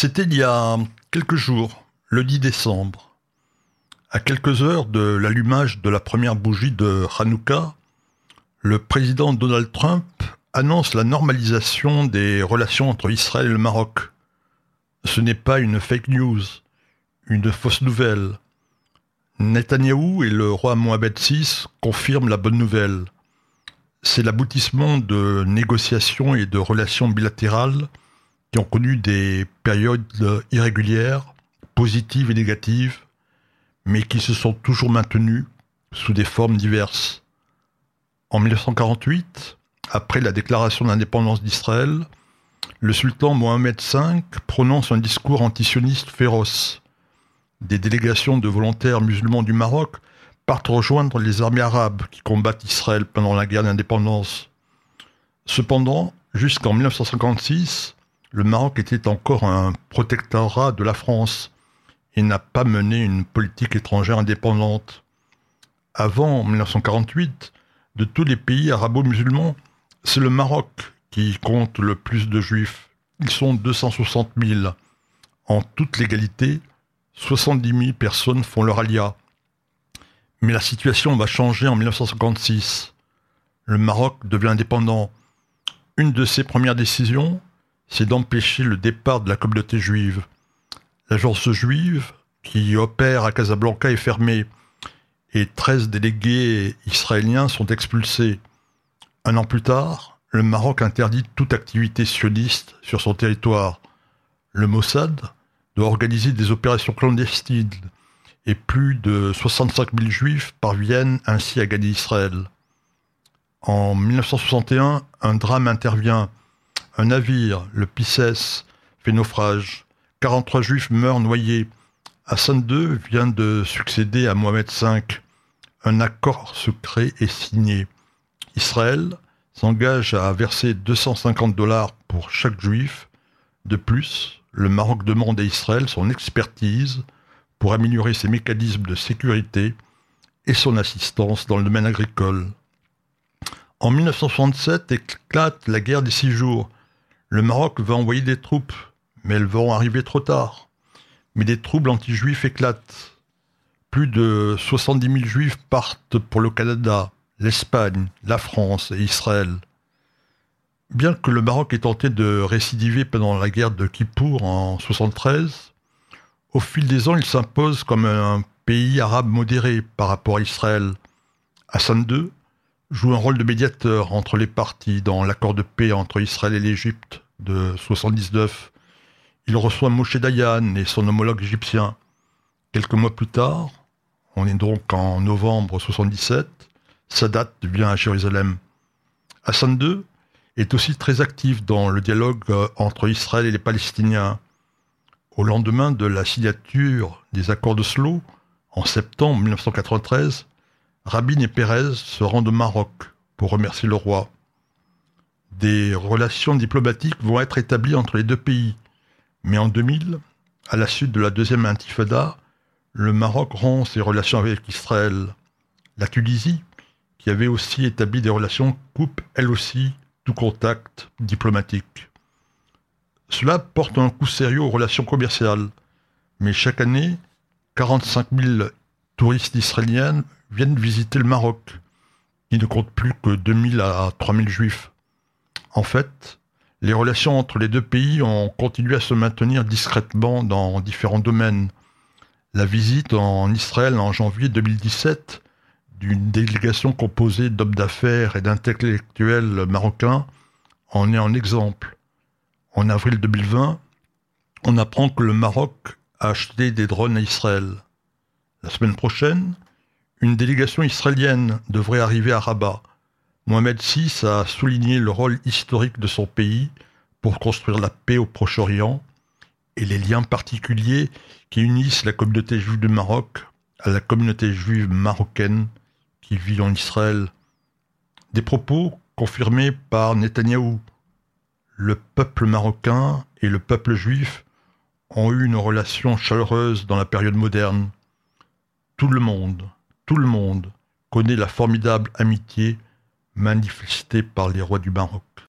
C'était il y a quelques jours, le 10 décembre. À quelques heures de l'allumage de la première bougie de Hanouka, le président Donald Trump annonce la normalisation des relations entre Israël et le Maroc. Ce n'est pas une fake news, une fausse nouvelle. Netanyahou et le roi Mohamed VI confirment la bonne nouvelle. C'est l'aboutissement de négociations et de relations bilatérales qui ont connu des périodes irrégulières, positives et négatives, mais qui se sont toujours maintenues sous des formes diverses. En 1948, après la déclaration d'indépendance d'Israël, le sultan Mohamed V prononce un discours antisioniste féroce. Des délégations de volontaires musulmans du Maroc partent rejoindre les armées arabes qui combattent Israël pendant la guerre d'indépendance. Cependant, jusqu'en 1956, le Maroc était encore un protectorat de la France et n'a pas mené une politique étrangère indépendante. Avant 1948, de tous les pays arabo-musulmans, c'est le Maroc qui compte le plus de juifs. Ils sont 260 000. En toute légalité, 70 000 personnes font leur alia. Mais la situation va changer en 1956. Le Maroc devient indépendant. Une de ses premières décisions, c'est d'empêcher le départ de la communauté juive. L'agence juive qui opère à Casablanca est fermée et 13 délégués israéliens sont expulsés. Un an plus tard, le Maroc interdit toute activité sioniste sur son territoire. Le Mossad doit organiser des opérations clandestines et plus de 65 000 juifs parviennent ainsi à gagner Israël. En 1961, un drame intervient un navire, le Pisces, fait naufrage. 43 juifs meurent noyés. Hassan II vient de succéder à Mohamed V. Un accord secret est signé. Israël s'engage à verser 250 dollars pour chaque juif. De plus, le Maroc demande à Israël son expertise pour améliorer ses mécanismes de sécurité et son assistance dans le domaine agricole. En 1967 éclate la guerre des six jours le Maroc va envoyer des troupes, mais elles vont arriver trop tard. Mais des troubles anti-juifs éclatent. Plus de 70 000 juifs partent pour le Canada, l'Espagne, la France et Israël. Bien que le Maroc ait tenté de récidiver pendant la guerre de Kippour en 73, au fil des ans, il s'impose comme un pays arabe modéré par rapport à Israël. Hassan II joue un rôle de médiateur entre les parties dans l'accord de paix entre Israël et l'Égypte de 79. Il reçoit Moshe Dayan et son homologue égyptien. Quelques mois plus tard, on est donc en novembre 77, Sadat vient à Jérusalem. Hassan II est aussi très actif dans le dialogue euh, entre Israël et les Palestiniens. Au lendemain de la signature des accords de Slo, en septembre 1993, Rabin et Pérez se rendent au Maroc pour remercier le roi. Des relations diplomatiques vont être établies entre les deux pays. Mais en 2000, à la suite de la deuxième intifada, le Maroc rompt ses relations avec Israël. La Tunisie, qui avait aussi établi des relations, coupe elle aussi tout contact diplomatique. Cela porte un coup sérieux aux relations commerciales. Mais chaque année, 45 000 touristes israéliens viennent visiter le Maroc, qui ne compte plus que 2000 à 3000 juifs. En fait, les relations entre les deux pays ont continué à se maintenir discrètement dans différents domaines. La visite en Israël en janvier 2017 d'une délégation composée d'hommes d'affaires et d'intellectuels marocains en est un exemple. En avril 2020, on apprend que le Maroc a acheté des drones à Israël. La semaine prochaine, une délégation israélienne devrait arriver à Rabat. Mohamed VI a souligné le rôle historique de son pays pour construire la paix au Proche-Orient et les liens particuliers qui unissent la communauté juive du Maroc à la communauté juive marocaine qui vit en Israël. Des propos confirmés par Netanyahou. Le peuple marocain et le peuple juif ont eu une relation chaleureuse dans la période moderne. Tout le monde, tout le monde connaît la formidable amitié manifestée par les rois du Maroc.